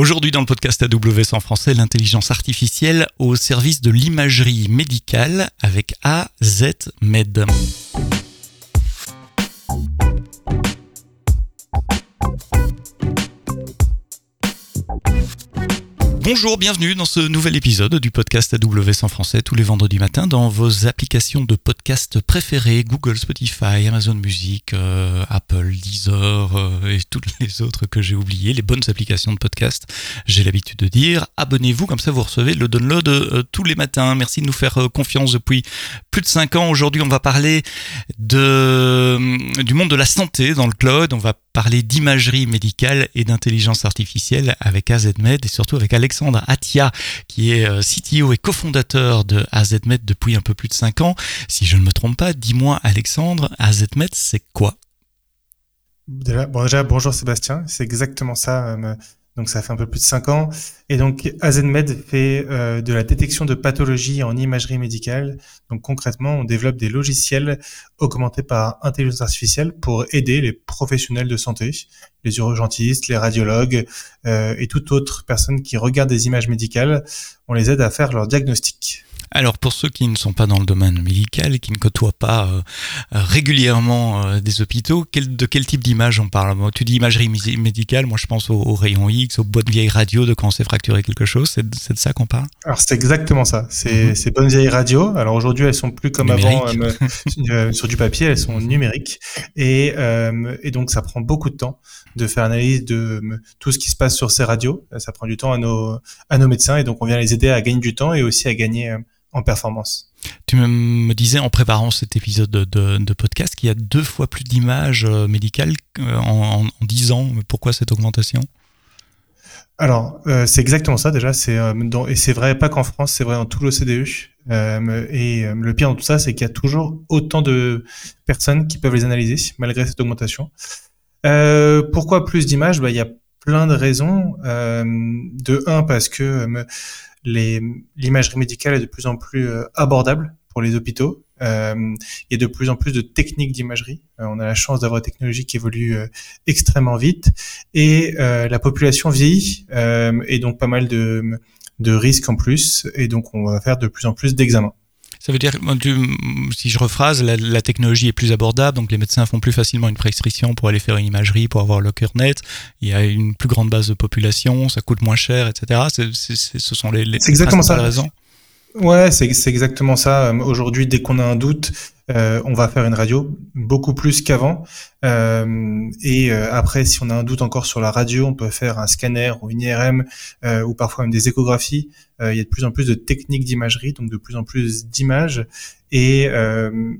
Aujourd'hui dans le podcast AWS en français, l'intelligence artificielle au service de l'imagerie médicale avec AZ Bonjour, bienvenue dans ce nouvel épisode du podcast AWS en français tous les vendredis matins dans vos applications de podcast préférées, Google, Spotify, Amazon Music, euh, Apple, Deezer euh, et toutes les autres que j'ai oubliées, les bonnes applications de podcast. J'ai l'habitude de dire, abonnez-vous, comme ça vous recevez le download euh, tous les matins. Merci de nous faire confiance depuis plus de 5 ans. Aujourd'hui, on va parler de, du monde de la santé dans le cloud. On va parler d'imagerie médicale et d'intelligence artificielle avec AZMed et surtout avec Alexandre Atia qui est euh, CTO et cofondateur de AZMed depuis un peu plus de 5 ans. Si je ne me trompe pas, dis-moi Alexandre, AZMed c'est quoi? Bon, déjà, bonjour Sébastien, c'est exactement ça. Donc ça fait un peu plus de 5 ans. Et donc AZMed fait euh, de la détection de pathologies en imagerie médicale. Donc concrètement, on développe des logiciels augmentés par intelligence artificielle pour aider les professionnels de santé, les urgentistes, les radiologues euh, et toute autre personne qui regarde des images médicales. On les aide à faire leur diagnostic. Alors pour ceux qui ne sont pas dans le domaine médical et qui ne côtoient pas euh, régulièrement euh, des hôpitaux, de quel type d'image on parle? Tu dis imagerie médicale, moi je pense aux, rayons X, aux boîtes vieilles radio de quand on s'est fracturé quelque chose, c'est de ça qu'on parle? Alors c'est exactement ça, c'est mhm. ces bonnes vieilles radios. Alors aujourd'hui elles sont plus comme avant euh, sur du papier, elles sont numériques et, et donc ça prend beaucoup de temps de faire analyse de tout ce qui se passe sur ces radios. Ça prend du temps à nos, à nos médecins et donc on vient les aider à gagner du temps et aussi à gagner en performance. Tu me disais en préparant cet épisode de, podcast qu'il y a deux fois plus d'images euh, médicales euh, en, 10 ans. Pourquoi cette augmentation? Alors, euh, c'est exactement ça déjà. C'est et c'est vrai pas qu'en France, c'est vrai dans tout l'OCDE. Euh, et le pire dans tout ça, c'est qu'il y a toujours autant de personnes qui peuvent les analyser malgré cette augmentation. pourquoi plus d'images? Bah, il y a plein de raisons. de un parce que l'imagerie médicale est de plus en plus euh, abordable pour les hôpitaux. Euh, il y a de plus en plus de techniques d'imagerie. Euh, on a la chance d'avoir une technologie qui évolue euh, extrêmement vite et la population vieillit et donc pas mal de, de risques en plus et donc on va faire de plus en plus d'examens. Ça veut dire, si je rephrase, la, technologie est plus abordable, donc les médecins font plus facilement une prescription pour aller faire une imagerie, pour avoir le cœur net. Il y a une plus grande base de population, ça coûte moins cher, etc. ce sont les, les exactement ça. raisons. Ouais, c'est exactement ça. Aujourd'hui, dès qu'on a un doute, euh, on va faire une radio beaucoup plus qu'avant. Euh, et euh, après, si on a un doute encore sur la radio, on peut faire un scanner ou une IRM ou parfois même des échographies. il y a de plus en plus de techniques d'imagerie, donc de plus en plus d'images. Et,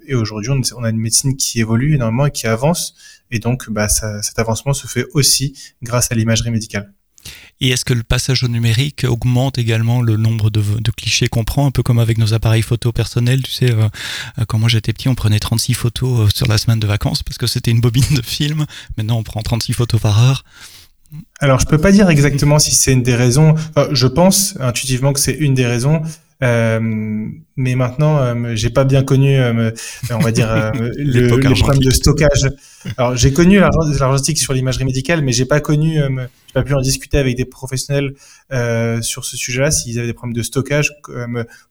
et aujourd'hui, on, a une médecine qui évolue énormément et qui avance. Et donc, bah, cet avancement se fait aussi grâce à l'imagerie médicale. Et est-ce que le passage au numérique augmente également le nombre de, clichés qu'on prend, un peu comme avec nos appareils photo personnels Tu sais, euh, euh, quand moi j'étais petit, on prenait 36 photos euh, sur la semaine de vacances parce que c'était une bobine de film. Maintenant, on prend 36 photos par heure. Alors, je peux pas dire exactement si c'est une des raisons. je pense intuitivement que c'est une des raisons. Euh, mais maintenant, euh, j'ai pas bien connu, euh, on va dire, le, les problèmes de stockage. Alors, j'ai connu l'argentique sur l'imagerie médicale, mais j'ai pas connu, j'ai pas pu en discuter avec des professionnels sur ce sujet-là s'ils avaient des problèmes de stockage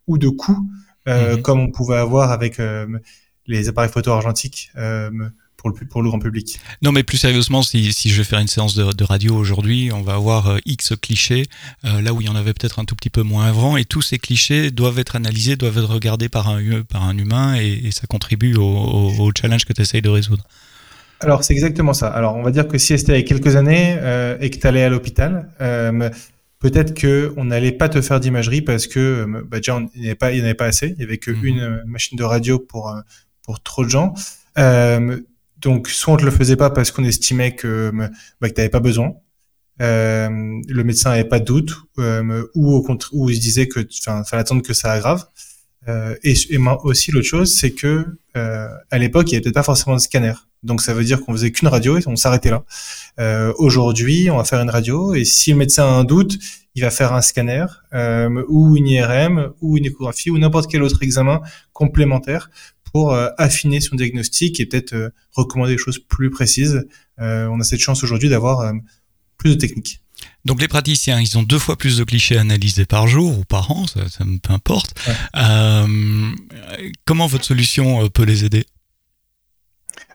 ou de coûts, mhm. comme on pouvait avoir avec les appareils photo argentiques pour le, pour le grand public. Non, mais plus sérieusement, si, si je vais faire une séance de, de radio aujourd'hui, on va avoir euh, X clichés, euh, là où il y en avait peut-être un tout petit peu moins avant, et tous ces clichés doivent être analysés, doivent être regardés par un, par un humain, et, et ça contribue au, au, challenge que tu essayes de résoudre. Alors, c'est exactement ça. Alors, on va dire que si c'était il y a quelques années euh, et que tu allais à l'hôpital, euh, peut-être que on n'allait pas te faire d'imagerie parce que bah, déjà, il n'y n'y avait pas assez. Il y avait qu'une mhm. machine de radio pour, pour trop de gens. Euh, donc, soit on ne le faisait pas parce qu'on estimait que, bah, que tu n'avais pas besoin, euh, le médecin n'avait pas de doute, euh, ou au contraire, ou il se disait que, enfin, fallait attendre que ça aggrave. Euh, et, et aussi l'autre chose, c'est que euh, à l'époque, il n'y avait peut-être pas forcément de scanner. Donc ça veut dire qu'on faisait qu'une radio et on s'arrêtait là. Euh, Aujourd'hui, on va faire une radio et si le médecin a un doute, il va faire un scanner euh, ou une IRM ou une échographie ou n'importe quel autre examen complémentaire pour euh, affiner son diagnostic et peut-être euh, recommander des choses plus précises. Euh, on a cette chance aujourd'hui d'avoir plus de techniques. Donc les praticiens, ils ont deux fois plus de clichés analysés par jour ou par an, ça, ça peu importe. Euh, comment votre solution peut les aider?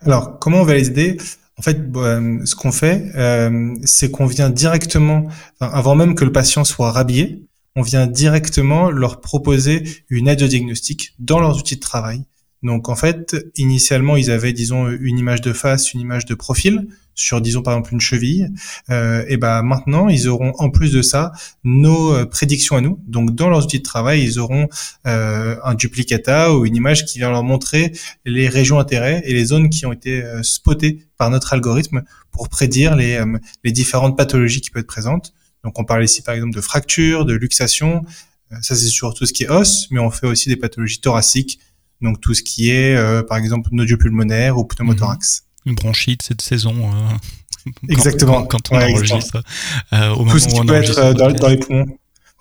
Alors, comment on va les aider? En fait, euh, ce qu'on fait, c'est qu'on vient directement, avant même que le patient soit rhabillé, on vient directement leur proposer une aide au diagnostic dans leurs outils de travail. Donc en fait, initialement, ils avaient, disons, une image de face, une image de profil sur, disons, par exemple, une cheville. Euh, et ben maintenant, ils auront en plus de ça nos euh, prédictions à nous. Donc dans leurs outils de travail, ils auront euh, un duplicata ou une image qui vient leur montrer les régions d'intérêt et les zones qui ont été euh, spotées par notre algorithme pour prédire les, euh, différentes pathologies qui peuvent être présentes. Donc on parle ici par exemple de fractures, de luxation. Ça c'est sur tout ce qui est os, mais on fait aussi des pathologies thoraciques donc tout ce qui est, euh, par exemple, nodule pulmonaire ou pneumothorax. Mhm. Une bronchite cette saison. Euh, Exactement. Quand, on enregistre. Euh, au tout ce qui peut être dans, les poumons.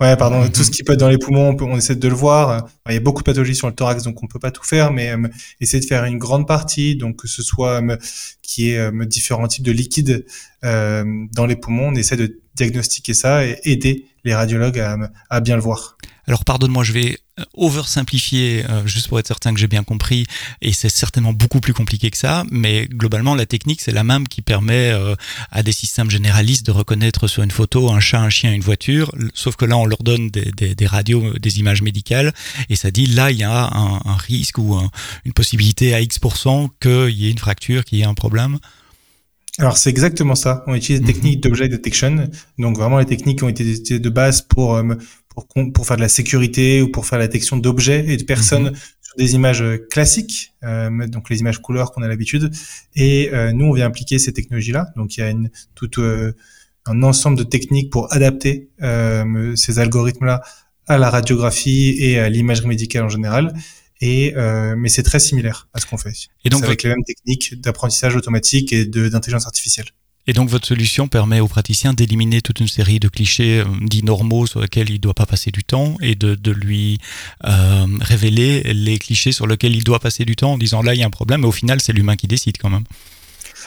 Ouais, pardon. Tout ce qui peut être dans les poumons, on, peut, on essaie de le voir. il y a beaucoup de pathologies sur le thorax, donc on peut pas tout faire, mais essayer de faire une grande partie, donc que ce soit qui est différents types de liquides dans les poumons, on essaie de diagnostiquer ça et aider les radiologues à, à bien le voir. Alors pardonne-moi, je vais euh, oversimplifier euh, juste pour être certain que j'ai bien compris et c'est certainement beaucoup plus compliqué que ça mais globalement la technique c'est la même qui permet euh, à des systèmes généralistes de reconnaître sur une photo un chat un chien une voiture sauf que là on leur donne des, des, des radios des images médicales et ça dit là il y a un, un risque ou un, une possibilité à X% qu'il y ait une fracture qu'il y ait un problème alors c'est exactement ça. On utilise des mhm. techniques d'object detection, donc vraiment les techniques qui ont été utilisées de base pour pour, pour faire de la sécurité ou pour faire la détection d'objets et de personnes mhm. sur des images euh, classiques, euh, donc les images couleurs qu'on a l'habitude. Et euh, nous, on vient appliquer ces technologies-là. Donc il y a une, tout euh, un ensemble de techniques pour adapter euh, ces algorithmes-là à la radiographie et à l'imagerie médicale en général. Et euh, mais c'est très similaire à ce qu'on fait. Et donc avec les mêmes techniques d'apprentissage automatique et d'intelligence artificielle. Et donc votre solution permet aux praticiens d'éliminer toute une série de clichés euh, dits normaux sur lesquels il ne doit pas passer du temps et de, de lui euh, révéler les clichés sur lesquels il doit passer du temps en disant là il y a un problème, mais au final c'est l'humain qui décide quand même.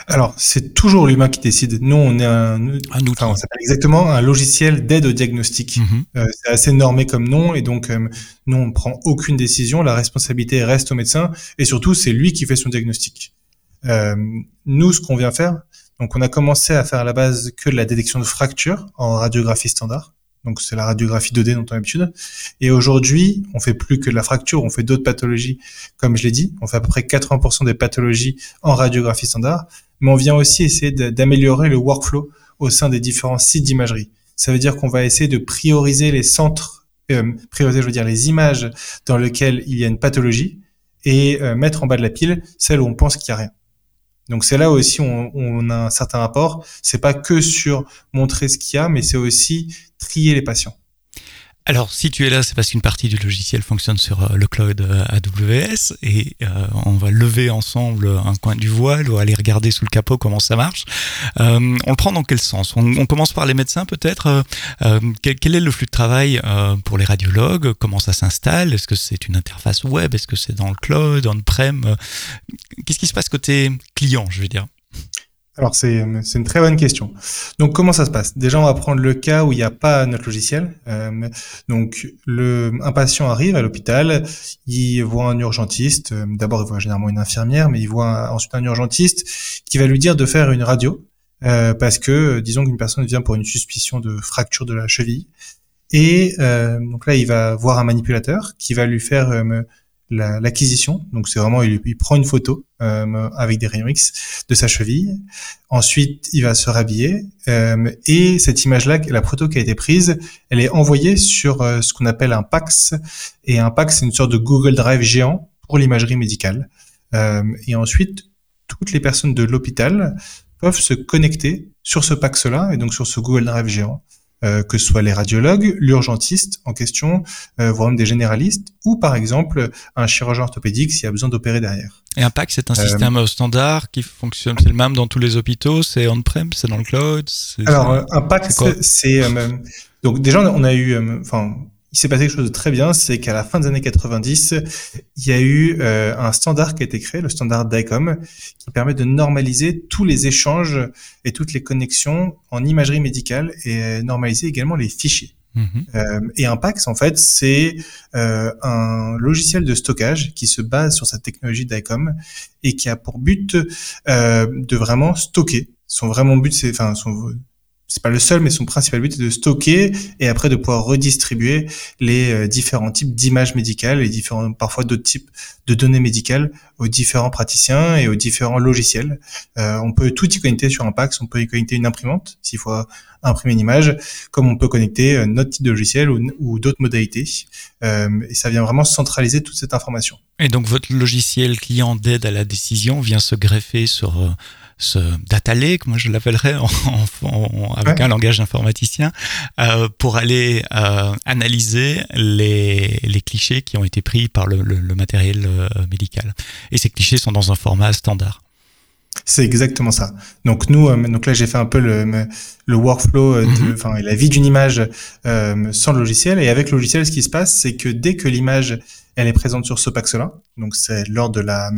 Alors, c'est toujours l'humain qui décide. Nous, on est un, un outil. Enfin, on s'appelle exactement un logiciel d'aide au diagnostic. Mm-hmm. euh, c'est assez normé comme nom, et donc euh, nous, on ne prend aucune décision. La responsabilité reste au médecin, et surtout, c'est lui qui fait son diagnostic. Euh, nous, ce qu'on vient faire, donc on a commencé à faire à la base que de la détection de fractures en radiographie standard. Donc c'est la radiographie 2D dont on a l'habitude. Et aujourd'hui, on fait plus que de la fracture, on fait d'autres pathologies, comme je l'ai dit. On fait à peu près 80% des pathologies en radiographie standard. Mais on vient aussi essayer d'améliorer le workflow au sein des différents sites d'imagerie. Ça veut dire qu'on va essayer de prioriser les centres, euh, prioriser, je veux dire, les images dans lesquelles il y a une pathologie et euh, mettre en bas de la pile celles où on pense qu'il n'y a rien. Donc c'est là aussi on, a un certain rapport. C'est pas que sur montrer ce qu'il y a, mais c'est aussi trier les patients. Alors, si tu es là, c'est parce qu'une partie du logiciel fonctionne sur euh, le cloud euh, AWS et euh, on va lever ensemble un coin du voile ou aller regarder sous le capot comment ça marche. On le prend dans quel sens? On, commence par les médecins peut-être? Quel, quel, est le flux de travail pour les radiologues? Comment ça s'installe? Est-ce que c'est une interface web? Est-ce que c'est dans le cloud, on-prem? Qu'est-ce qui se passe côté client, je veux dire? Alors c'est une très bonne question. Donc comment ça se passe? Déjà on va prendre le cas où il n'y a pas notre logiciel. Euh, donc le un patient arrive à l'hôpital, il voit un urgentiste. Euh, d'abord il voit généralement une infirmière, mais il voit ensuite un urgentiste qui va lui dire de faire une radio euh, parce que disons qu'une personne vient pour une suspicion de fracture de la cheville. Et euh, donc là il va voir un manipulateur qui va lui faire l'acquisition. donc c'est vraiment, il, il, prend une photo euh, avec des rayons X de sa cheville. Ensuite, il va se rhabiller euh, et cette image-là, la photo qui a été prise, elle est envoyée sur euh, ce qu'on appelle un PAX. Et un PAX, c'est une sorte de Google Drive géant pour l'imagerie médicale. Euh, et ensuite, toutes les personnes de l'hôpital peuvent se connecter sur ce PAX-là et donc sur ce Google Drive géant euh, que ce soit les radiologues, l'urgentiste en question, euh, voire même des généralistes, ou par exemple un chirurgien orthopédique s'il y a besoin d'opérer derrière. Et un PAC, c'est un euh, système standard qui fonctionne, c'est le même dans tous les hôpitaux, c'est on-prem, c'est dans le cloud Alors, un PAC, c'est... donc déjà, on a eu... Enfin, il s'est passé quelque chose de très bien, c'est qu'à la fin des années 90, il y a eu euh, un standard qui a été créé, le standard DICOM, qui permet de normaliser tous les échanges et toutes les connexions en imagerie médicale et normaliser également les fichiers. Mhm. Euh, et Impax, en fait, c'est euh, un logiciel de stockage qui se base sur cette technologie DICOM et qui a pour but euh, de vraiment stocker. Son vraiment but, c'est, enfin, son, c'est pas le seul, mais son principal but est de stocker et après de pouvoir redistribuer les euh, différents types d'images médicales et différents, parfois d'autres types de données médicales aux différents praticiens et aux différents logiciels. Euh, on peut tout y connecter sur un PAX, on peut y connecter une imprimante s'il faut imprimer une image, comme on peut connecter euh, notre type de logiciel ou, d'autres modalités. Euh, et ça vient vraiment centraliser toute cette information. Et donc votre logiciel client d'aide à la décision vient se greffer sur euh, ce data lake, moi je l'appellerais en, avec un langage informaticien, euh, pour aller euh, analyser les, les, clichés qui ont été pris par le, le, matériel euh, médical. Et ces clichés sont dans un format standard. C'est exactement ça. Donc nous, euh, donc là j'ai fait un peu le, le workflow, mm-hmm. enfin la vie d'une image sans le logiciel. Et avec le logiciel, ce qui se passe, c'est que dès que l'image elle est présente sur ce pax-là, donc c'est lors de la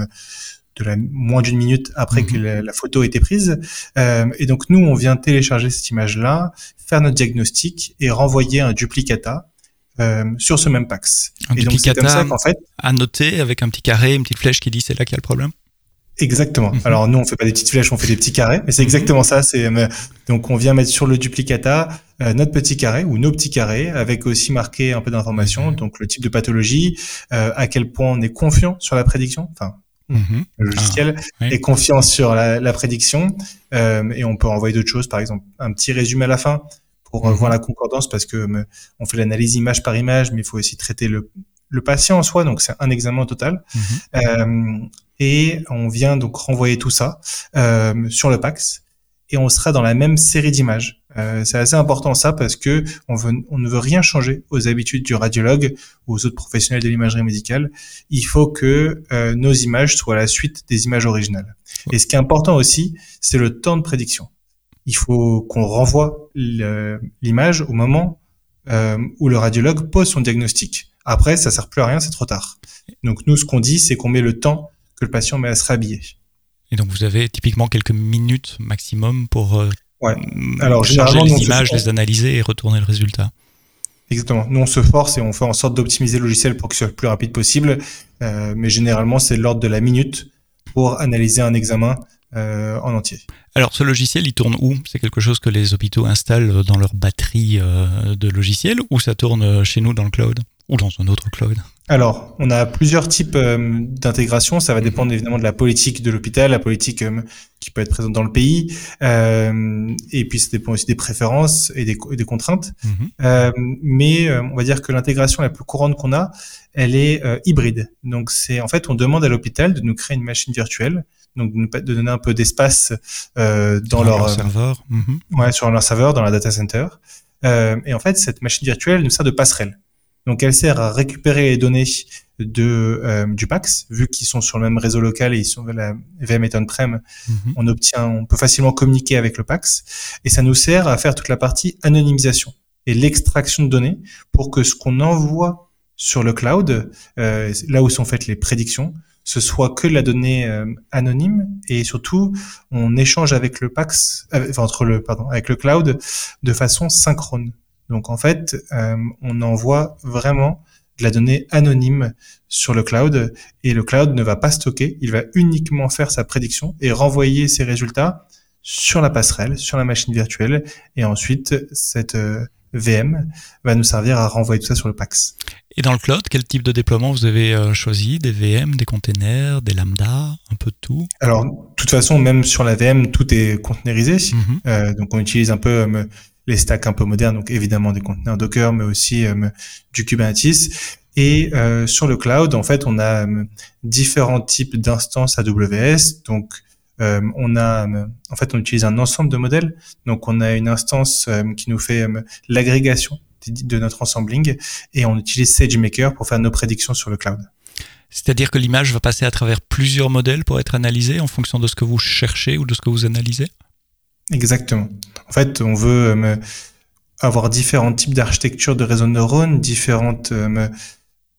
de la moins d'une minute après que mhm. la, photo ait été prise. Euh, et donc nous, on vient télécharger cette image-là, faire notre diagnostic et renvoyer un duplicata euh, sur ce même Pax. Un et duplicata donc, comme ça fait, à noter avec un petit carré, une petite flèche qui dit c'est là qu'il y a le problème. Exactement. Mhm. Alors nous, on fait pas des petites flèches, on fait des petits carrés, mais c'est mhm. exactement ça. C'est euh, donc on vient mettre sur le duplicata euh, notre petit carré ou nos petits carrés, avec aussi marqué un peu d'informations, donc le type de pathologie, euh, à quel point on est confiant sur la prédiction, enfin Mhm. Le logiciel ah, est confiant sur la, la prédiction euh, et on peut envoyer d'autres choses, par exemple un petit résumé à la fin pour mhm. voir la concordance parce que euh, on fait l'analyse image par image, mais il faut aussi traiter le, le patient en soi, donc c'est un examen total. Mhm. Euh, et on vient donc renvoyer tout ça euh, sur le PAX et on sera dans la même série d'images. Euh, c'est assez important ça parce que on, veut, on ne veut rien changer aux habitudes du radiologue ou aux autres professionnels de l'imagerie médicale. Il faut que euh, nos images soient la suite des images originales. Et ce qui est important aussi, c'est le temps de prédiction. Il faut qu'on renvoie l'image au moment euh, où le radiologue pose son diagnostic. Après, ça sert plus à rien, c'est trop tard. Donc nous, ce qu'on dit, c'est qu'on met le temps que le patient met à se rhabiller. Et donc vous avez typiquement quelques minutes maximum pour euh, ouais. Alors, charger les images, les analyser et retourner le résultat. Exactement. Nous, on se force et on fait en sorte d'optimiser le logiciel pour qu'il soit le plus rapide possible. Euh, mais généralement, c'est l'ordre de la minute pour analyser un examen euh, en entier. Alors, ce logiciel, il tourne où? C'est quelque chose que les hôpitaux installent dans leur batterie euh, de logiciels ou ça tourne chez nous dans le cloud? Ou dans un autre cloud? Alors, on a plusieurs types euh, d'intégration. Ça va dépendre évidemment de la politique de l'hôpital, la politique euh, qui peut être présente dans le pays, euh, et puis ça dépend aussi des préférences et des, des contraintes. Mhm. mais on va dire que l'intégration la plus courante qu'on a, elle est hybride. Donc, c'est en fait, on demande à l'hôpital de nous créer une machine virtuelle, donc de, donner un peu d'espace dans, leur, serveur, mhm. ouais, sur leur serveur, dans la data center. et en fait, cette machine virtuelle nous sert de passerelle. Donc elle sert à récupérer les données de euh, du PAX, vu qu'ils sont sur le même réseau local et ils sont la VM est on-prem, mhm. on obtient, on peut facilement communiquer avec le PAX et ça nous sert à faire toute la partie anonymisation et l'extraction de données pour que ce qu'on envoie sur le cloud, euh, là où sont faites les prédictions, ce soit que la donnée euh, anonyme et surtout on échange avec le PAX, entre le pardon, avec le cloud de façon synchrone. Donc en fait, euh, on envoie vraiment de la donnée anonyme sur le cloud et le cloud ne va pas stocker, il va uniquement faire sa prédiction et renvoyer ses résultats sur la passerelle, sur la machine virtuelle et ensuite cette euh, VM va nous servir à renvoyer tout ça sur le PAX. Et dans le cloud, quel type de déploiement vous avez euh, choisi? Des VM, des containers, des lambda, un peu de tout? Alors, de toute façon, même sur la VM, tout est containerisé. Mm-hmm. donc, on utilise un peu les stacks un peu modernes, donc évidemment des conteneurs Docker, mais aussi euh, du Kubernetes. Et euh, sur le cloud, en fait, on a euh, différents types d'instances AWS. Donc, on a, en fait, on utilise un ensemble de modèles. Donc, on a une instance qui nous fait l'agrégation de notre ensembling et on utilise SageMaker pour faire nos prédictions sur le cloud. C'est-à-dire que l'image va passer à travers plusieurs modèles pour être analysée en fonction de ce que vous cherchez ou de ce que vous analysez? Exactement. En fait, on veut, euh, avoir différents types d'architecture de réseaux de neurones, différentes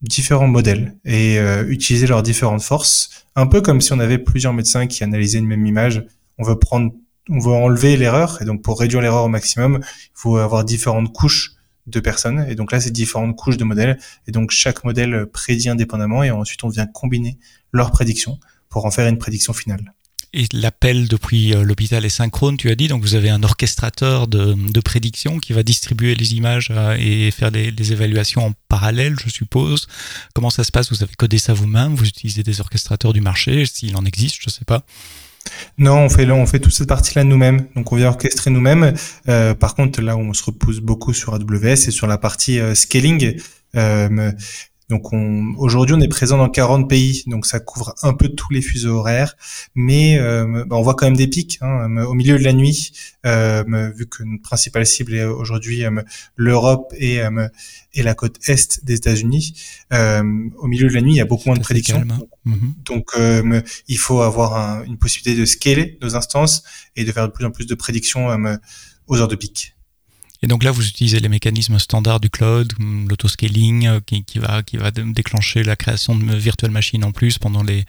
différents modèles et utiliser leurs différentes forces, un peu comme si on avait plusieurs médecins qui analysaient une même image. On veut prendre, on veut enlever l'erreur et donc pour réduire l'erreur au maximum, il faut avoir différentes couches de personnes. Et donc là, c'est différentes couches de modèles. Et donc chaque modèle prédit indépendamment et ensuite on vient combiner leurs prédictions pour en faire une prédiction finale. Et l'appel depuis euh, l'hôpital est synchrone, tu as dit. Donc vous avez un orchestrateur de, prédiction qui va distribuer les images euh, et faire des, évaluations en parallèle, je suppose. Comment ça se passe? Vous avez codé ça vous-même? Vous utilisez des orchestrateurs du marché? S'il en existe, je ne sais pas. Non, on fait on fait toute cette partie-là nous-mêmes. Donc on vient orchestrer nous-mêmes. Euh, par contre, là on se repose beaucoup sur AWS, c'est sur la partie euh, scaling. Donc aujourd'hui, on est présent dans 40 pays, donc ça couvre un peu tous les fuseaux horaires, mais euh, bah, on voit quand même des pics hein, au milieu de la nuit, euh, vu que notre principale cible est aujourd'hui euh, l'Europe et, et la côte est des États-Unis. au milieu de la nuit, il y a beaucoup moins de prédictions. Mhm. Donc il faut avoir une possibilité de scaler nos instances et de faire de plus en plus de prédictions aux heures de pic. Et donc là, vous utilisez les mécanismes standards du cloud, l'autoscaling, euh, qui, qui, va, qui va déclencher la création de virtual machines en plus pendant les,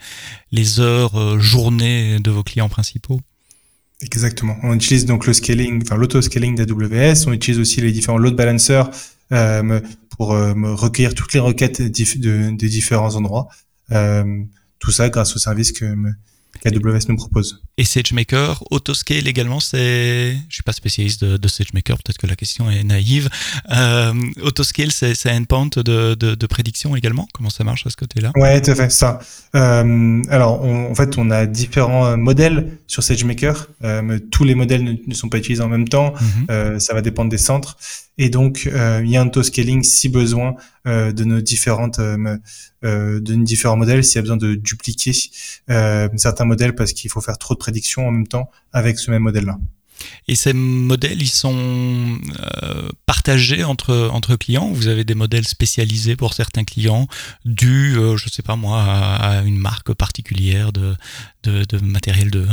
les heures, euh, journées de vos clients principaux. Exactement. On utilise donc le scaling, enfin l'autoscaling d'AWS. On utilise aussi les différents load balancers euh, pour euh, recueillir toutes les requêtes de, des différents endroits. Euh, tout ça grâce au service que qu'AWS nous propose. Et SageMaker, Autoscale également, c'est, je suis pas spécialiste de, de SageMaker, peut-être que la question est naïve. Euh, Autoscale, c'est un endpoint de, de, de, prédiction également? Comment ça marche à ce côté-là? Ouais, tout à fait, ça. Euh, alors, en fait, on a différents modèles sur SageMaker. Euh, mais tous les modèles ne, sont pas utilisés en même temps. Euh, ça va dépendre des centres. Et donc, euh, il y a un autoscaling si besoin euh, de nos différentes, euh, de nos différents modèles, s'il y a besoin de dupliquer certains modèles parce qu'il faut faire trop de prédictions en même temps avec ce même modèle-là. Et ces modèles, ils sont euh, partagés entre, entre clients Vous avez des modèles spécialisés pour certains clients, dus, euh, je sais pas moi, à, une marque particulière de, de, de matériel de,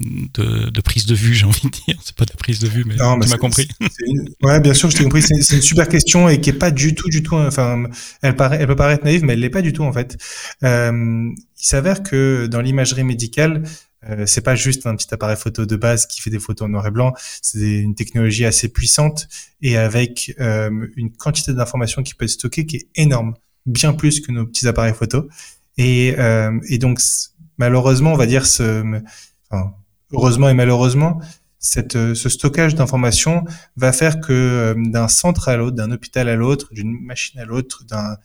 de, prise de vue, j'ai envie de dire. C'est pas de la prise de vue, mais tu m'as compris. Ouais, bien sûr, je t'ai compris. C'est une super question et qui est pas du tout, du tout. Enfin, elle, paraît, elle peut paraître naïve, mais elle l'est pas du tout en fait. Euh, il s'avère que dans l'imagerie médicale, euh, c'est pas juste un petit appareil photo de base qui fait des photos en noir et blanc. C'est une technologie assez puissante et avec euh, une quantité d'informations qui peut être stockée qui est énorme, bien plus que nos petits appareils photo. Et, euh, et donc malheureusement, on va dire ce, heureusement et malheureusement, cette, ce stockage d'informations va faire que d'un centre à l'autre, d'un hôpital à l'autre, d'une machine à l'autre, d'un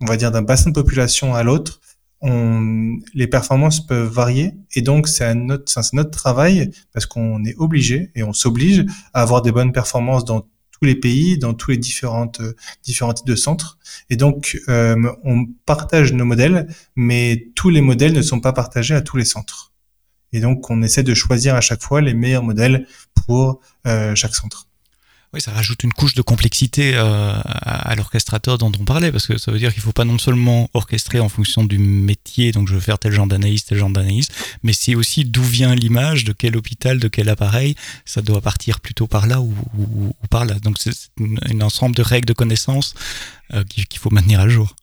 on va dire d'un bassin de population à l'autre, les performances peuvent varier et donc c'est notre, c'est notre travail parce qu'on est obligé et on s'oblige à avoir des bonnes performances dans tous les pays, dans tous les différentes différents types de centres. Et donc euh, on partage nos modèles, mais tous les modèles ne sont pas partagés à tous les centres. Et donc on essaie de choisir à chaque fois les meilleurs modèles pour euh, chaque centre. Oui, ça rajoute une couche de complexité euh, à, l'orchestrateur dont on parlait, parce que ça veut dire qu'il ne faut pas non seulement orchestrer en fonction du métier, donc je veux faire tel genre d'analyse, tel genre d'analyse, mais c'est aussi d'où vient l'image, de quel hôpital, de quel appareil, ça doit partir plutôt par là ou, par là. Donc c'est un ensemble de règles de connaissances euh, qu'il faut maintenir à jour.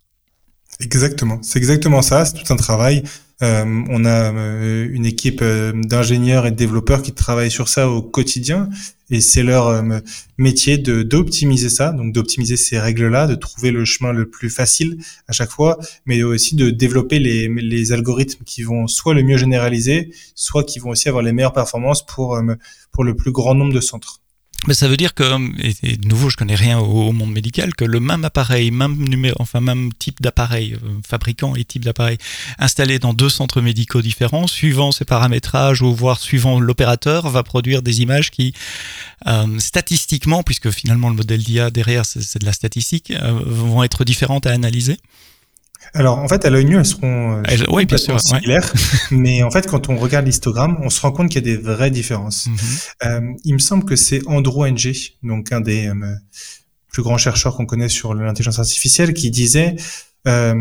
Exactement, c'est exactement ça, c'est tout un travail. Euh, on a euh, une équipe euh, d'ingénieurs et de développeurs qui travaillent sur ça au quotidien et c'est leur métier de d'optimiser ça, donc d'optimiser ces règles-là, de trouver le chemin le plus facile à chaque fois, mais aussi de développer les, les algorithmes qui vont soit le mieux généraliser, soit qui vont aussi avoir les meilleures performances pour pour le plus grand nombre de centres. Mais ça veut dire que, et, de nouveau, je connais rien au, monde médical, que le même appareil, même numéro, enfin même type d'appareil, euh, fabricant et type d'appareil, installé dans deux centres médicaux différents, suivant ses paramétrages ou voire suivant l'opérateur, va produire des images qui, euh, statistiquement, puisque finalement le modèle d'IA derrière c'est de la statistique, euh, vont être différentes à analyser. Alors, en fait, à l'œil nu, elles seront euh, oui, bien sûr, similaires. mais en fait, quand on regarde l'histogramme, on se rend compte qu'il y a des vraies différences. Mhm. euh, il me semble que c'est Andrew Ng, donc un des euh, plus grands chercheurs qu'on connaît sur l'intelligence artificielle, qui disait euh,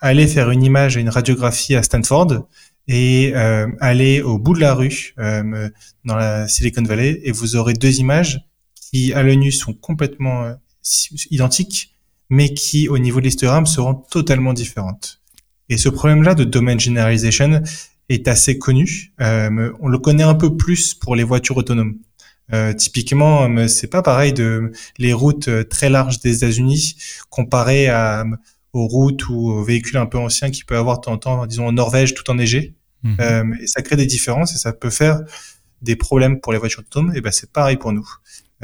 allez faire une image et une radiographie à Stanford et euh, allez au bout de la rue dans la Silicon Valley et vous aurez deux images qui à l'œil nu sont complètement identiques, mais qui au niveau de l'histogramme seront totalement différentes. Et ce problème-là de domain generalization est assez connu. Euh, on le connaît un peu plus pour les voitures autonomes. Euh, typiquement, euh, c'est pas pareil de les routes euh, très larges des États-Unis comparées à, aux routes ou aux véhicules un peu anciens qui peut avoir de temps en temps, disons en Norvège, tout enneigé. Mhm. Euh, et ça crée des différences et ça peut faire des problèmes pour les voitures autonomes. Et ben c'est pareil pour nous.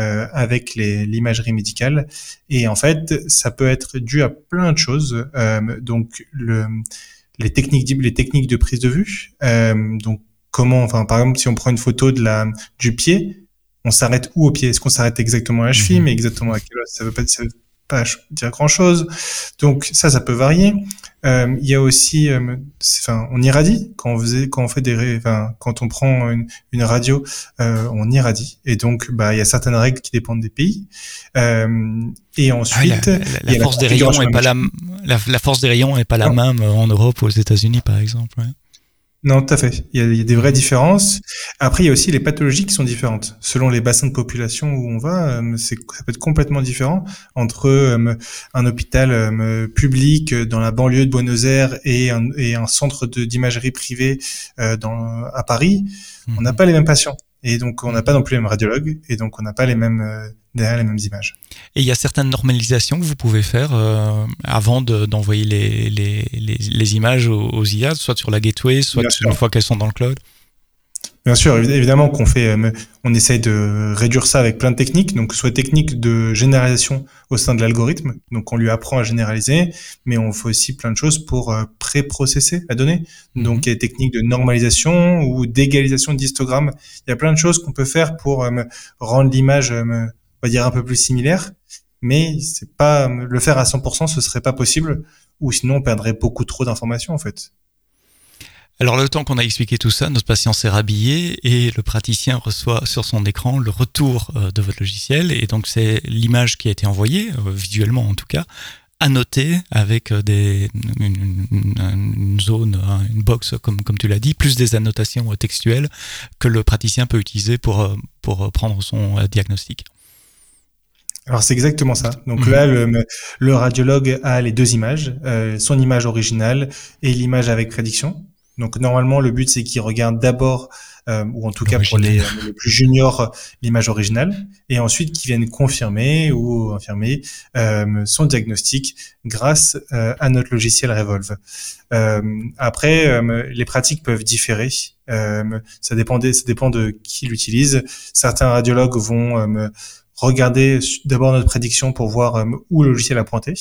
Euh, avec l'imagerie médicale. Et en fait, ça peut être dû à plein de choses. Euh, donc, le, les techniques, les techniques de prise de vue. Euh, donc, comment, enfin, par exemple, si on prend une photo de la du pied, on s'arrête où au pied? Est-ce qu'on s'arrête exactement à la cheville, mhm. mais exactement à quelle Ça veut pas, ça veut pas dire grand chose. Donc ça, ça peut varier. Euh, il y a aussi, euh, enfin, on irradie quand on faisait, quand on fait des, enfin, quand on prend une, une radio, euh, on irradie. Et donc, bah, il y a certaines règles qui dépendent des pays. Euh, et ensuite, la, la, la, force des rayons est pas la, la, force des rayons est pas la même en Europe ou aux États-Unis, par exemple. Ouais. Non, tout à fait. Il y, a, il y, a, des vraies différences. Après, il y a aussi les pathologies qui sont différentes. Selon les bassins de population où on va, euh, c'est, ça peut être complètement différent entre euh, un hôpital euh, public dans la banlieue de Buenos Aires et un, et un centre de, d'imagerie privée dans, à Paris. On n'a mhm. pas les mêmes patients. Et donc, on n'a pas non plus les mêmes radiologues. Et donc, on n'a pas les mêmes derrière les mêmes images. Et il y a certaines normalisations que vous pouvez faire euh, avant d'envoyer les, les, les, les, images aux, aux, IA, soit sur la gateway, soit une fois qu'elles sont dans le cloud? Bien sûr, évidemment qu'on fait, euh, on essaye de réduire ça avec plein de techniques, donc soit techniques de généralisation au sein de l'algorithme, donc on lui apprend à généraliser, mais on fait aussi plein de choses pour euh, pré-processer la donnée. Mhm. Donc il y a des techniques de normalisation ou d'égalisation d'histogramme. Il y a plein de choses qu'on peut faire pour rendre l'image on va dire un peu plus similaire, mais c'est pas le faire à 100%, ce serait pas possible, ou sinon on perdrait beaucoup trop d'informations en fait. Alors le temps qu'on a expliqué tout ça, notre patient s'est rhabillé et le praticien reçoit sur son écran le retour euh, de votre logiciel et donc c'est l'image qui a été envoyée, euh, visuellement en tout cas, annotée avec euh, des, une, une, zone, une box comme, comme tu l'as dit, plus des annotations textuelles que le praticien peut utiliser pour, pour prendre son diagnostic. Alors c'est exactement ça. Donc mhm. là, le, le, radiologue a les deux images, euh, son image originale et l'image avec prédiction. Donc normalement, le but c'est qu'il regarde d'abord, euh, ou en tout cas pour les, les, plus juniors, l'image originale, et ensuite qu'il vienne confirmer ou infirmer euh, son diagnostic grâce euh, à notre logiciel Revolve. Euh, après, euh, les pratiques peuvent différer. ça dépend, ça dépend de qui l'utilise. Certains radiologues vont regarder d'abord notre prédiction pour voir euh, où le logiciel a pointé.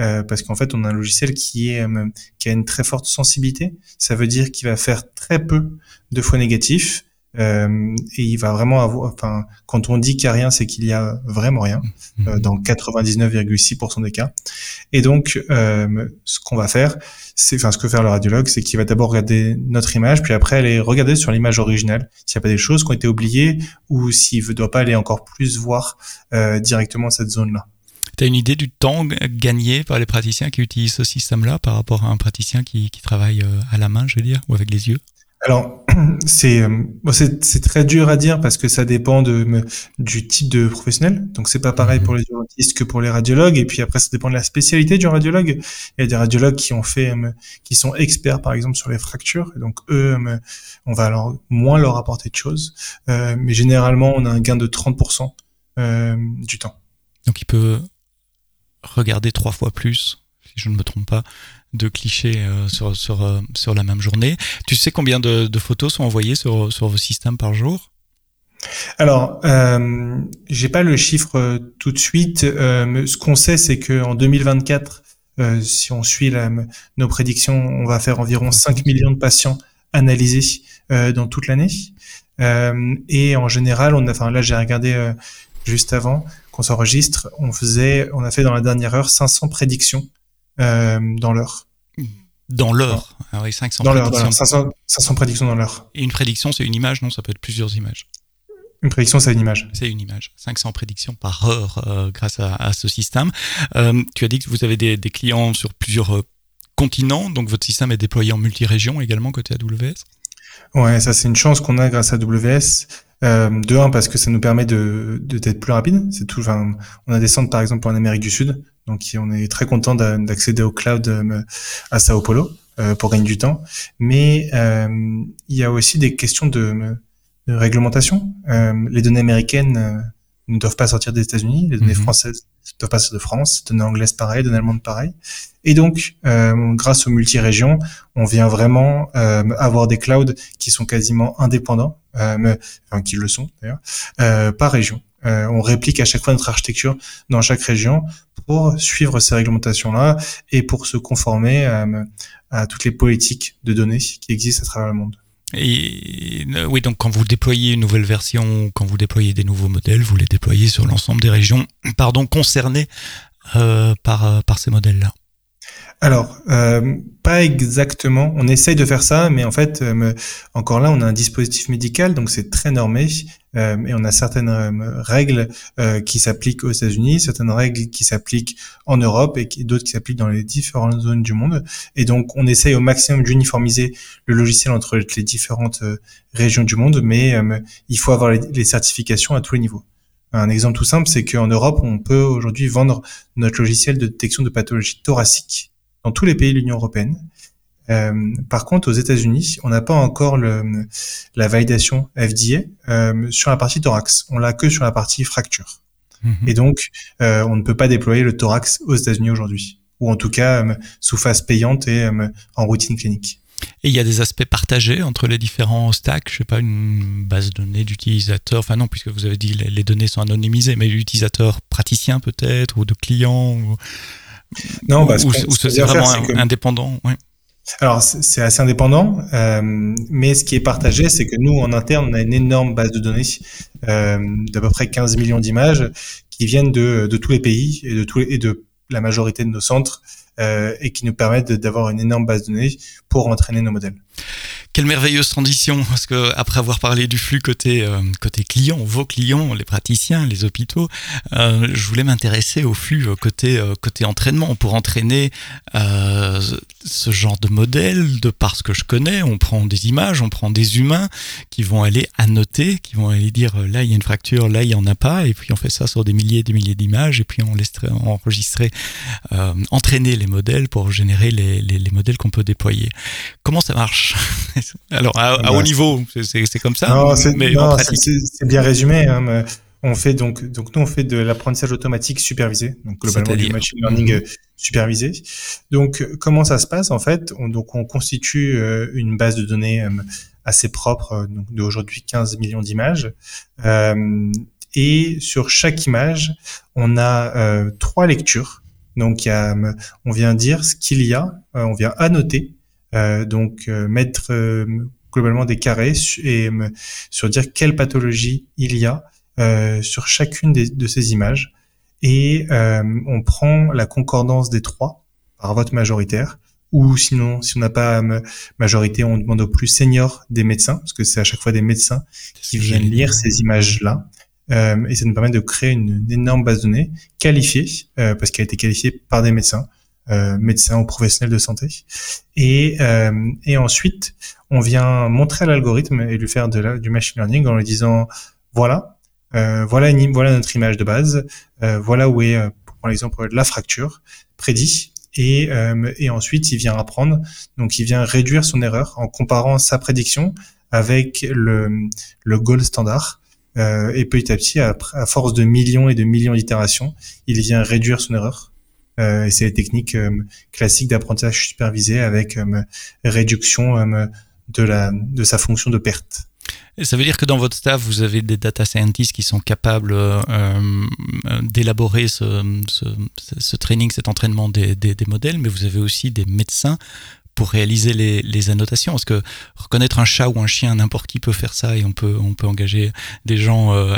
Euh, parce qu'en fait, on a un logiciel qui est euh, qui a une très forte sensibilité. Ça veut dire qu'il va faire très peu de faux négatifs euh, et il va vraiment avoir. Enfin, quand on dit qu'il n'y a rien, c'est qu'il y a vraiment rien euh, mhm. dans 99,6% des cas. Et donc, euh, ce qu'on va faire, c'est, enfin, ce que faire le radiologue, c'est qu'il va d'abord regarder notre image, puis après aller regarder sur l'image originale s'il n'y a pas des choses qui ont été oubliées ou s'il ne doit pas aller encore plus voir euh, directement cette zone-là. Tu as une idée du temps gagné par les praticiens qui utilisent ce système-là par rapport à un praticien qui, qui travaille euh, à la main, je veux dire, ou avec les yeux? Alors, c'est c'est très dur à dire parce que ça dépend de, du type de professionnel. Donc, c'est pas pareil mhm. pour les urgentistes que pour les radiologues. Et puis après, ça dépend de la spécialité du radiologue. Il y a des radiologues qui ont fait, qui sont experts, par exemple, sur les fractures. Et donc, eux, on va alors moins leur apporter de choses. Euh, mais généralement, on a un gain de 30% euh, du temps. Donc, il peut regarder trois fois plus, si je ne me trompe pas, de clichés euh, sur, sur, euh, sur la même journée. Tu sais combien de, de photos sont envoyées sur, sur vos systèmes par jour? Alors, euh, j'ai pas le chiffre euh, tout de suite. Ce qu'on sait, c'est que en 2024, euh, si on suit la, nos prédictions, on va faire environ 5 millions de patients analysés dans toute l'année. et en général, on a, enfin là, j'ai regardé juste avant qu'on s'enregistre, on faisait, on a fait dans la dernière heure 500 prédictions euh, dans l'heure. Dans l'heure ah oui, 500 dans prédictions. 500, 500, prédictions dans l'heure. Et une prédiction, c'est une image, non Ça peut être plusieurs images. Une prédiction, c'est une image. C'est une image. 500 prédictions par heure euh, grâce à, à, ce système. Euh, tu as dit que vous avez des, des clients sur plusieurs euh, continents, donc votre système est déployé en multi-région également côté AWS Ouais, ça c'est une chance qu'on a grâce à AWS. De un parce que ça nous permet de d'être plus rapide. C'est tout. Enfin, on a des centres par exemple en Amérique du Sud, donc on est très content d'accéder au cloud à Sao Paulo pour gagner du temps. Mais il y a aussi des questions de, de réglementation. les données américaines ne doivent pas sortir des États-Unis, les données mhm. françaises ne doivent pas sortir de France, les données anglaises pareil, les données allemandes pareil. Et donc, euh, grâce aux multi-régions, on vient vraiment euh, avoir des clouds qui sont quasiment indépendants, euh, enfin qui le sont d'ailleurs, euh, par région. Euh, on réplique à chaque fois notre architecture dans chaque région pour suivre ces réglementations-là et pour se conformer à toutes les politiques de données qui existent à travers le monde. Et euh, oui, donc quand vous déployez une nouvelle version, quand vous déployez des nouveaux modèles, vous les déployez sur l'ensemble des régions, pardon, concernées euh, par euh, par ces modèles-là. Alors, pas exactement. On essaye de faire ça, mais en fait, encore là, on a un dispositif médical, donc c'est très normé, et on a certaines règles qui s'appliquent aux États-Unis, certaines règles qui s'appliquent en Europe, et d'autres qui s'appliquent dans les différentes zones du monde. Et donc, on essaye au maximum d'uniformiser le logiciel entre les différentes régions du monde, mais il faut avoir les certifications à tous les niveaux. Un exemple tout simple, c'est qu'en Europe, on peut aujourd'hui vendre notre logiciel de détection de pathologies thoraciques dans tous les pays de l'Union européenne. Euh, par contre, aux États-Unis, on n'a pas encore le, la validation FDA euh, sur la partie thorax. On l'a que sur la partie fracture. Mhm. Et donc, euh, on ne peut pas déployer le thorax aux États-Unis aujourd'hui, ou en tout cas sous phase payante et en routine clinique. Et il y a des aspects partagés entre les différents stacks, je sais pas, une base de données d'utilisateurs, enfin non, puisque vous avez dit les, données sont anonymisées, mais l'utilisateur praticien peut-être, ou de clients, ou... Non, bah, ou, c'est vraiment indépendant. Alors c'est assez indépendant, euh, mais ce qui est partagé, c'est que nous en interne, on a une énorme base de données euh, d'à peu près 15 millions d'images qui viennent de, de, tous les pays et de, tous et de la majorité de nos centres euh, et qui nous permettent d'avoir une énorme base de données pour entraîner nos modèles. Quelle merveilleuse transition, parce que après avoir parlé du flux côté euh, client, vos clients, les praticiens, les hôpitaux, euh, je voulais m'intéresser au flux euh, côté entraînement pour entraîner ce genre de modèle. De par ce que je connais, on prend des images, on prend des humains qui vont aller annoter, qui vont aller dire là il y a une fracture, là il y en a pas, et puis on fait ça sur des milliers et des milliers d'images, et puis on laisse enregistrer, entraîner les modèles pour générer les modèles qu'on peut déployer. Comment ça marche Alors, à, haut niveau, c'est comme ça. c'est bien résumé. Hein, on fait donc, donc nous on fait de l'apprentissage automatique supervisé, donc globalement du machine learning euh, supervisé. Donc comment ça se passe en fait? On, Donc on constitue euh, une base de données euh, assez propre, donc d'aujourd'hui 15 millions d'images. et sur chaque image, on a trois lectures. Donc il y a, on vient dire ce qu'il y a, on vient annoter donc euh, mettre euh, globalement des carrés et sur dire quelle pathologie il y a sur chacune de ces images. Et on prend la concordance des trois par vote majoritaire ou sinon, si on n'a pas majorité, on demande au plus senior des médecins, parce que c'est à chaque fois des médecins qui viennent lire ces images-là. Euh, et ça nous permet de créer une, énorme base de données qualifiée, euh, parce qu'elle a été qualifiée par des médecins, euh, médecins ou professionnels de santé. Et, euh, et ensuite, on vient montrer à l'algorithme et lui faire de la, du machine learning en lui disant, voilà, euh, voilà, une, voilà notre image de base, euh, voilà où est, euh, pour l'exemple, la fracture prédit. Et, et ensuite, il vient apprendre, donc il vient réduire son erreur en comparant sa prédiction avec le, le gold standard. Euh, et petit à petit, à, force de millions et de millions d'itérations, il vient réduire son erreur euh, et c'est les techniques euh, classiques d'apprentissage supervisé avec euh, réduction de, la, de sa fonction de perte. Ça veut dire que dans votre staff, vous avez des data scientists qui sont capables euh, d'élaborer ce, ce, ce, training, cet entraînement des, des, des, modèles, mais vous avez aussi des médecins pour réaliser les, les, annotations. Parce que reconnaître un chat ou un chien, n'importe qui peut faire ça et on peut, on peut engager des gens euh,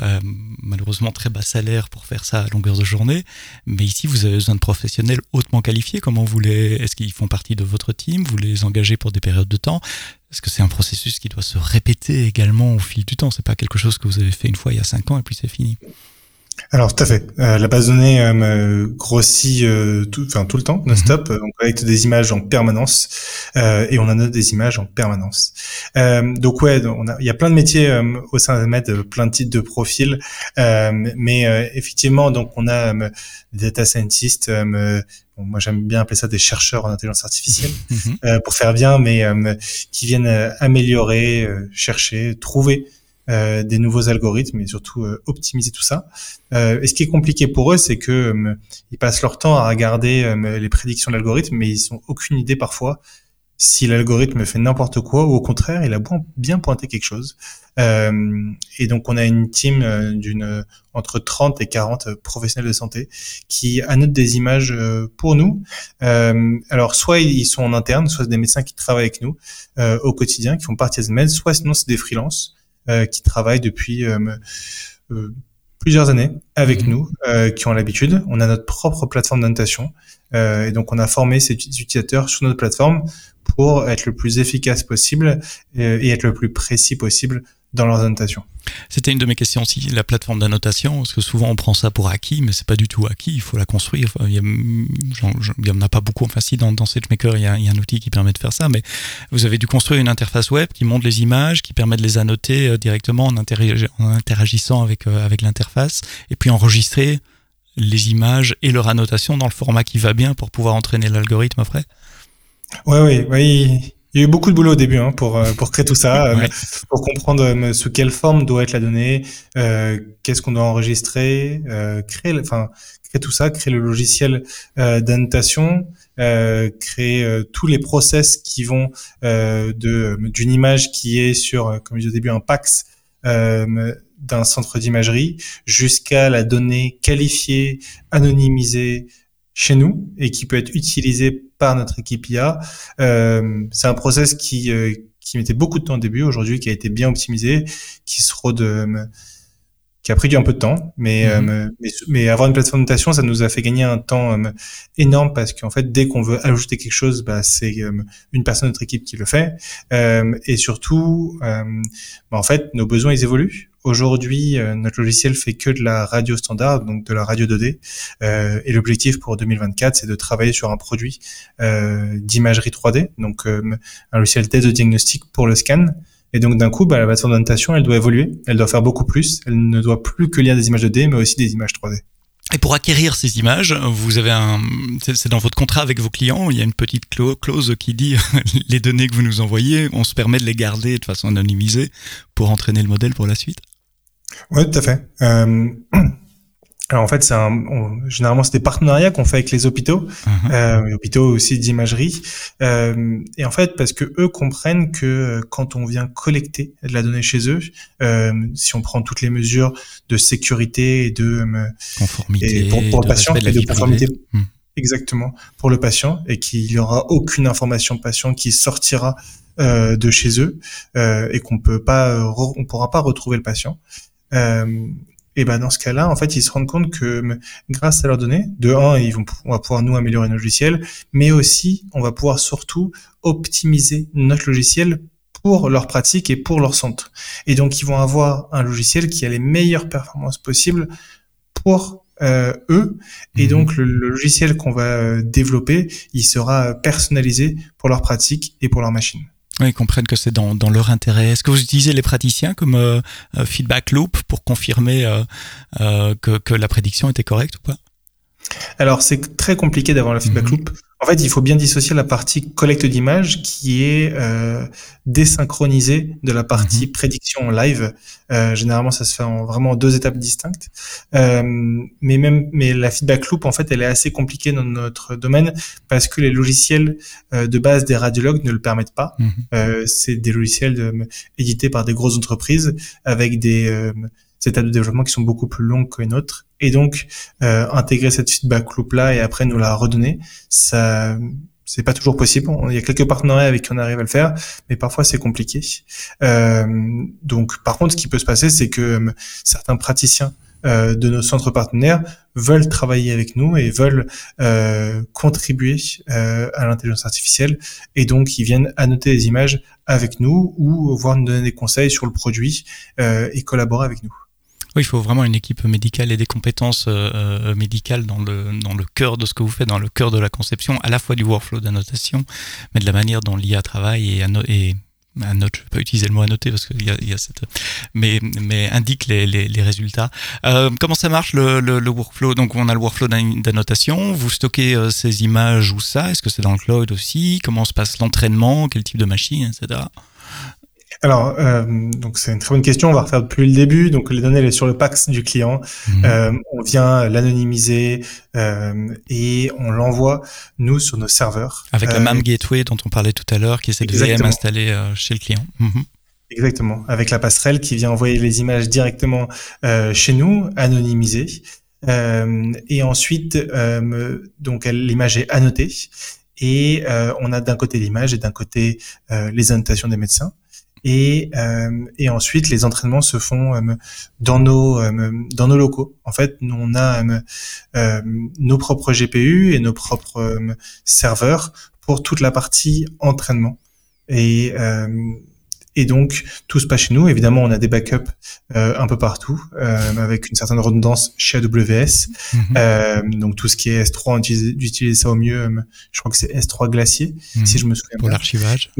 malheureusement très bas salaire pour faire ça à longueur de journée. Mais ici, vous avez besoin de professionnels hautement qualifiés. Comment vous les, est-ce qu'ils font partie de votre team? Vous les engagez pour des périodes de temps? Est-ce que c'est un processus qui doit se répéter également au fil du temps? C'est pas quelque chose que vous avez fait une fois il y a cinq ans et puis c'est fini alors tout à fait. Euh, la base de données euh, grossit euh, tout, enfin, tout le temps, non-stop. Mhm. On collecte des images en permanence et on note des images en permanence. donc ouais, il y a plein de métiers au sein d'Admed, plein de types de profils. mais effectivement, donc on a des data scientists. moi j'aime bien appeler ça des chercheurs en intelligence artificielle mhm. pour faire bien, mais qui viennent améliorer, chercher, trouver euh, des nouveaux algorithmes et surtout euh, optimiser tout ça. Euh, et ce qui est compliqué pour eux, c'est que ils passent leur temps à regarder les prédictions de l'algorithme, mais ils n'ont aucune idée parfois si l'algorithme fait n'importe quoi ou au contraire, il a bien pointé quelque chose. et donc on a une team d'une entre 30 et 40 professionnels de santé qui annotent des images pour nous. alors soit ils sont en interne, soit des médecins qui travaillent avec nous au quotidien, qui font partie de MED, soit sinon c'est des freelances euh, qui travaillent depuis euh, euh, plusieurs années avec mhm. nous, qui ont l'habitude. On a notre propre plateforme d'annotation, et donc on a formé ces utilisateurs sur notre plateforme pour être le plus efficace possible et être le plus précis possible dans leurs annotations. C'était une de mes questions aussi, la plateforme d'annotation, parce que souvent on prend ça pour acquis, mais c'est pas du tout acquis, il faut la construire. il y, en a pas beaucoup, enfin si dans, dans SageMaker il y, a, un outil qui permet de faire ça, mais vous avez dû construire une interface web qui montre les images, qui permet de les annoter euh, directement en, interagissant avec, euh, avec l'interface, et puis enregistrer les images et leur annotation dans le format qui va bien pour pouvoir entraîner l'algorithme après. Ouais, oui, oui. Il y a eu beaucoup de boulot au début hein, pour euh, pour créer tout ça, euh, pour comprendre euh, sous quelle forme doit être la donnée, euh, qu'est-ce qu'on doit enregistrer, euh, créer, enfin créer tout ça, créer le logiciel euh, d'annotation, créer tous les process qui vont de d'une image qui est sur, comme je disais au début, un PAX d'un centre d'imagerie jusqu'à la donnée qualifiée, anonymisée chez nous et qui peut être utilisée par notre équipe IA. Euh, c'est un process qui euh, qui mettait beaucoup de temps au début, aujourd'hui qui a été bien optimisé, qui se rôde, euh, qui a pris du un peu de temps, mais, mhm. euh, mais, mais avoir une plateforme de notation, ça nous a fait gagner un temps énorme parce qu'en fait, dès qu'on veut ajouter quelque chose, bah, c'est une personne de notre équipe qui le fait, et surtout, bah, en fait, nos besoins ils évoluent. Aujourd'hui, euh, notre logiciel fait que de la radio standard, donc de la radio 2D. Euh, et l'objectif pour 2024, c'est de travailler sur un produit euh, d'imagerie 3D, donc un logiciel d'aide de diagnostic pour le scan. Et donc d'un coup, bah, la plateforme d'annotation, elle doit évoluer, elle doit faire beaucoup plus. Elle ne doit plus que lire des images 2D, mais aussi des images 3D. Et pour acquérir ces images, vous avez un, c'est dans votre contrat avec vos clients, il y a une petite clause qui dit les données que vous nous envoyez, on se permet de les garder de façon anonymisée pour entraîner le modèle pour la suite. Oui, tout à fait. Euh, alors en fait, c'est un, généralement c'est des partenariats qu'on fait avec les hôpitaux, uh-huh. euh, les hôpitaux aussi d'imagerie. Euh, et en fait, parce que eux comprennent que euh, quand on vient collecter de la donnée chez eux, euh, si on prend toutes les mesures de sécurité et de euh, conformité pour, pour le patient et de conformité. Hmm. Exactement pour le patient et qu'il y aura aucune information patient qui sortira euh, de chez eux euh, et qu'on peut pas, on pourra pas retrouver le patient. Euh, et ben dans ce cas-là, en fait, ils se rendent compte que grâce à leurs données, de un, ils vont, on va pouvoir nous améliorer nos logiciels, mais aussi on va pouvoir surtout optimiser notre logiciel pour leur pratique et pour leur centre. Et donc ils vont avoir un logiciel qui a les meilleures performances possibles pour euh, eux. Et mhm. donc le, le logiciel qu'on va euh, développer, il sera personnalisé pour leur pratique et pour leur machine. Ils comprennent que c'est dans, dans, leur intérêt. Est-ce que vous utilisez les praticiens comme euh, euh, feedback loop pour confirmer euh, que, que, la prédiction était correcte ou pas? Alors, c'est très compliqué d'avoir le feedback mhm. loop. En fait, il faut bien dissocier la partie collecte d'images qui est euh, désynchronisée de la partie mhm. prédiction live. Euh, généralement, ça se fait en vraiment deux étapes distinctes. Euh, mais même, mais la feedback loop, en fait, elle est assez compliquée dans notre domaine parce que les logiciels euh, de base des radiologues ne le permettent pas. Mhm. Euh, c'est des logiciels de, édités par des grosses entreprises avec des euh, étapes de développement qui sont beaucoup plus longues que les nôtres. Et donc, euh, intégrer cette feedback loop là et après nous la redonner, ça, c'est pas toujours possible. Il y a quelques partenariats avec qui on arrive à le faire, mais parfois c'est compliqué. Euh, donc, par contre, ce qui peut se passer, c'est que euh, certains praticiens euh, de nos centres partenaires veulent travailler avec nous et veulent euh, contribuer euh, à l'intelligence artificielle et donc ils viennent annoter les images avec nous ou voir nous donner des conseils sur le produit et collaborer avec nous. Il faut vraiment une équipe médicale et des compétences médicales dans le, dans le cœur de ce que vous faites, dans le cœur de la conception, à la fois du workflow d'annotation, mais de la manière dont l'IA travaille et, et un note, je vais pas utiliser le mot annoter parce qu'il y a, cette, mais, mais indique les, les, résultats. Euh, comment ça marche le, le, workflow? Donc on a le workflow d'annotation. Vous stockez euh, ces images ou ça? Est-ce que c'est dans le cloud aussi? Comment se passe l'entraînement? Quel type de machine, etc. Alors, euh, donc c'est une très bonne question. On va refaire depuis le début. Donc, les données, elles sont sur le PAX du client. Mhm. Euh, on vient l'anonymiser euh, et on l'envoie nous sur nos serveurs. Avec la MAM Gateway dont on parlait tout à l'heure, qui est cette VM installée chez le client. Mhm. Exactement. Avec la passerelle qui vient envoyer les images directement chez nous, anonymisées. et ensuite, donc l'image est annotée et on a d'un côté l'image et d'un côté les annotations des médecins. Et, euh, et ensuite, les entraînements se font euh, dans nos euh, dans nos locaux. En fait, nous, on a nos propres GPU et nos propres serveurs pour toute la partie entraînement. Et et donc, tout se passe chez nous. Évidemment, on a des backups un peu partout, avec une certaine redondance chez AWS. Mhm. donc, tout ce qui est S3, on utilise, utilise ça au mieux. je crois que c'est S3 Glacier, si mhm. je me souviens Pour l'archivage.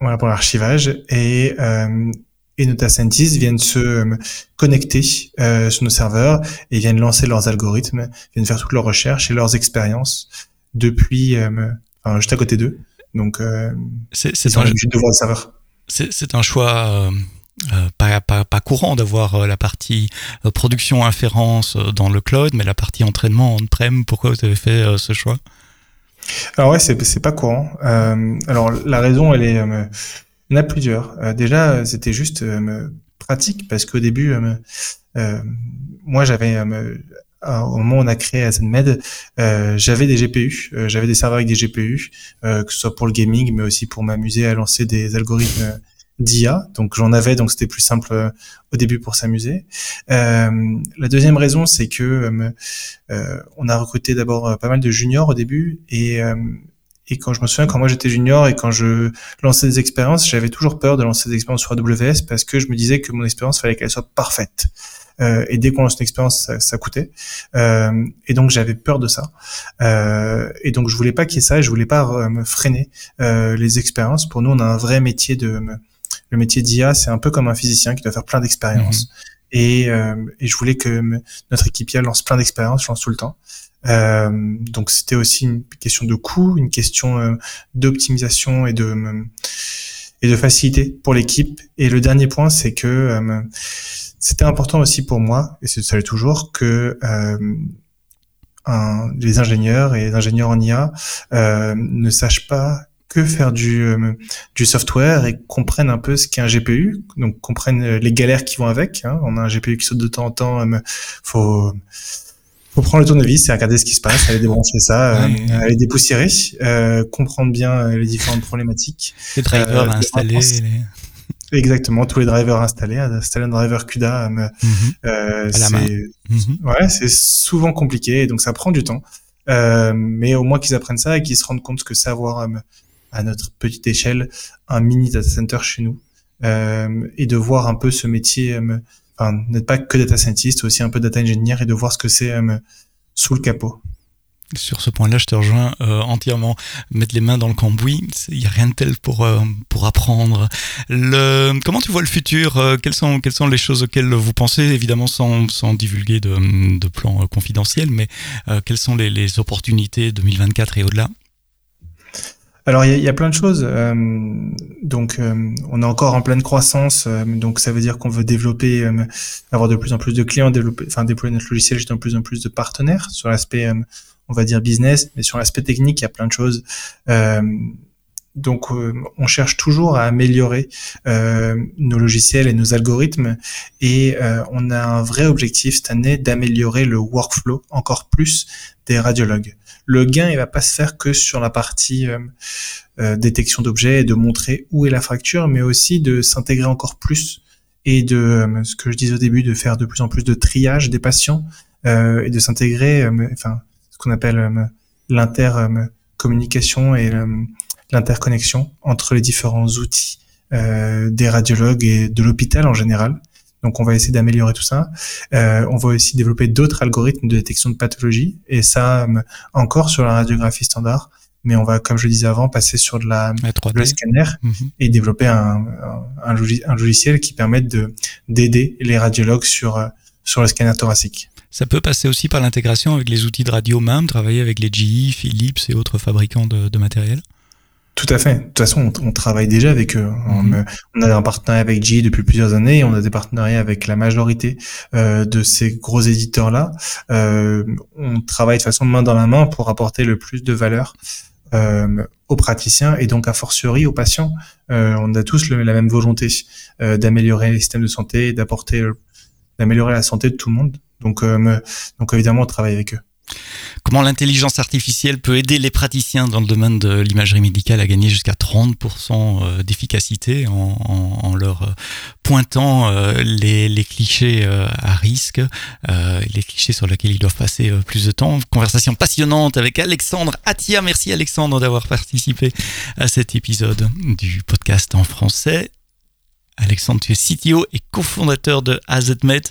Voilà pour l'archivage et euh, et nos data scientists viennent se euh, connecter euh, sur nos serveurs et viennent lancer leurs algorithmes, viennent faire toutes leurs recherches et leurs expériences depuis, euh, enfin, juste à côté d'eux. Donc, euh, c'est un, de voir le serveur. C'est un choix euh, pas, pas, pas, courant d'avoir la partie production inférence dans le cloud, mais la partie entraînement on-prem. Pourquoi vous avez fait ce choix? Alors ouais, c'est pas courant. Euh, alors la raison, elle est, euh, il y en a plusieurs. Euh, déjà, c'était juste euh, pratique parce qu'au début, moi j'avais au moment où on a créé AzenMed, euh, j'avais des GPU, j'avais des serveurs avec des GPU, que ce soit pour le gaming, mais aussi pour m'amuser à lancer des algorithmes d'IA. Donc j'en avais, donc c'était plus simple euh, au début pour s'amuser. Euh, la deuxième raison, c'est que euh, euh on a recruté d'abord pas mal de juniors au début et et quand je me souviens, quand moi j'étais junior et quand je lançais des expériences, j'avais toujours peur de lancer des expériences sur AWS parce que je me disais que mon expérience fallait qu'elle soit parfaite. Euh, et dès qu'on lance une expérience, ça, ça coûtait. Euh, et donc j'avais peur de ça. Euh, et donc je voulais pas qu'il y ait ça. Et je voulais pas me freiner les expériences. Pour nous, on a un vrai métier de le métier d'IA, c'est un peu comme un physicien qui doit faire plein d'expériences. Mhm. Et, euh, et, je voulais que notre équipe IA lance plein d'expériences, lance tout le temps. Euh, donc c'était aussi une question de coût, une question euh, d'optimisation et de et de facilité pour l'équipe. Et le dernier point, c'est que euh, c'était important aussi pour moi, et c'est ça l'est toujours, que un, les ingénieurs et les ingénieurs en IA ne sachent pas que faire du, euh, du software et comprennent un peu ce qu'est un GPU, donc comprennent euh, les galères qui vont avec. Hein. On a un GPU qui saute de temps en temps, euh, faut faut prendre le tournevis et regarder ce qui se passe, aller débrancher ça, aller dépoussiérer, comprendre bien les différentes problématiques. Les drivers installés. Exactement, tous les drivers installés, installer un driver CUDA, mhm. c'est ouais, c'est souvent compliqué, donc ça prend du temps. Euh, mais au moins qu'ils apprennent ça et qu'ils se rendent compte que savoir à notre petite échelle un mini data center chez nous euh, et de voir un peu ce métier, euh, enfin n'être pas que data scientist, aussi un peu data engineer et de voir ce que c'est euh, sous le capot. Sur ce point-là, je te rejoins euh, entièrement. Mettre les mains dans le cambouis, il n'y a rien de tel pour euh, pour apprendre. Le, comment tu vois le futur Quelles sont quelles sont les choses auxquelles vous pensez? Évidemment, sans, sans divulguer de, de plans confidentiels, mais quelles sont les, les opportunités 2024 et au-delà? Alors il y, a plein de choses. Euh, donc euh, on est encore en pleine croissance. Euh, donc ça veut dire qu'on veut développer, avoir de plus en plus de clients, développer, enfin déployer notre logiciel chez de plus en plus de partenaires sur l'aspect, on va dire business, mais sur l'aspect technique il y a plein de choses. donc on cherche toujours à améliorer nos logiciels et nos algorithmes et on a un vrai objectif cette année d'améliorer le workflow encore plus des radiologues le gain il va pas se faire que sur la partie euh, euh, détection d'objets et de montrer où est la fracture, mais aussi de s'intégrer encore plus et de euh, ce que je disais au début, de faire de plus en plus de triage des patients et de s'intégrer, enfin ce qu'on appelle l'intercommunication et l'interconnexion entre les différents outils des radiologues et de l'hôpital en général. Donc on va essayer d'améliorer tout ça. Euh, on va aussi développer d'autres algorithmes de détection de pathologie et ça encore sur la radiographie standard. Mais on va, comme je disais avant, passer sur de la, le scanner mhm. et développer un, un, un, logiciel qui permette de d'aider les radiologues sur sur le scanner thoracique. Ça peut passer aussi par l'intégration avec les outils de radio même, travailler avec les GE, Philips et autres fabricants de, de matériel? Tout à fait. De toute façon, on, travaille déjà avec eux. Mhm. On, a un partenariat avec GE depuis plusieurs années. On a des partenariats avec la majorité euh, de ces gros éditeurs-là. Euh, on travaille de façon main dans la main pour apporter le plus de valeur euh, aux praticiens et donc a fortiori aux patients. Euh, on a tous la même volonté euh, d'améliorer les systèmes de santé, d'apporter, d'améliorer la santé de tout le monde. Donc, donc évidemment, on travaille avec eux. Comment l'intelligence artificielle peut aider les praticiens dans le domaine de l'imagerie médicale à gagner jusqu'à 30% euh, d'efficacité en, leur euh, pointant euh, les, clichés à risque, les clichés sur lesquels ils doivent passer plus de temps. Conversation passionnante avec Alexandre Atia. Merci Alexandre d'avoir participé à cet épisode du podcast en français. Alexandre, tu es CTO et cofondateur de AZMet.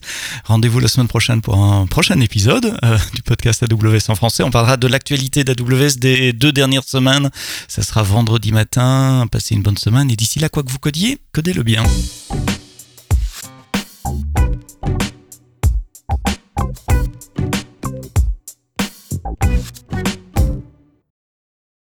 Rendez-vous la semaine prochaine pour un prochain épisode euh, du podcast AWS en français. On parlera de l'actualité d'AWS des deux dernières semaines. Ça sera vendredi matin. Passez une bonne semaine et d'ici là, quoi que vous codiez, codez-le bien.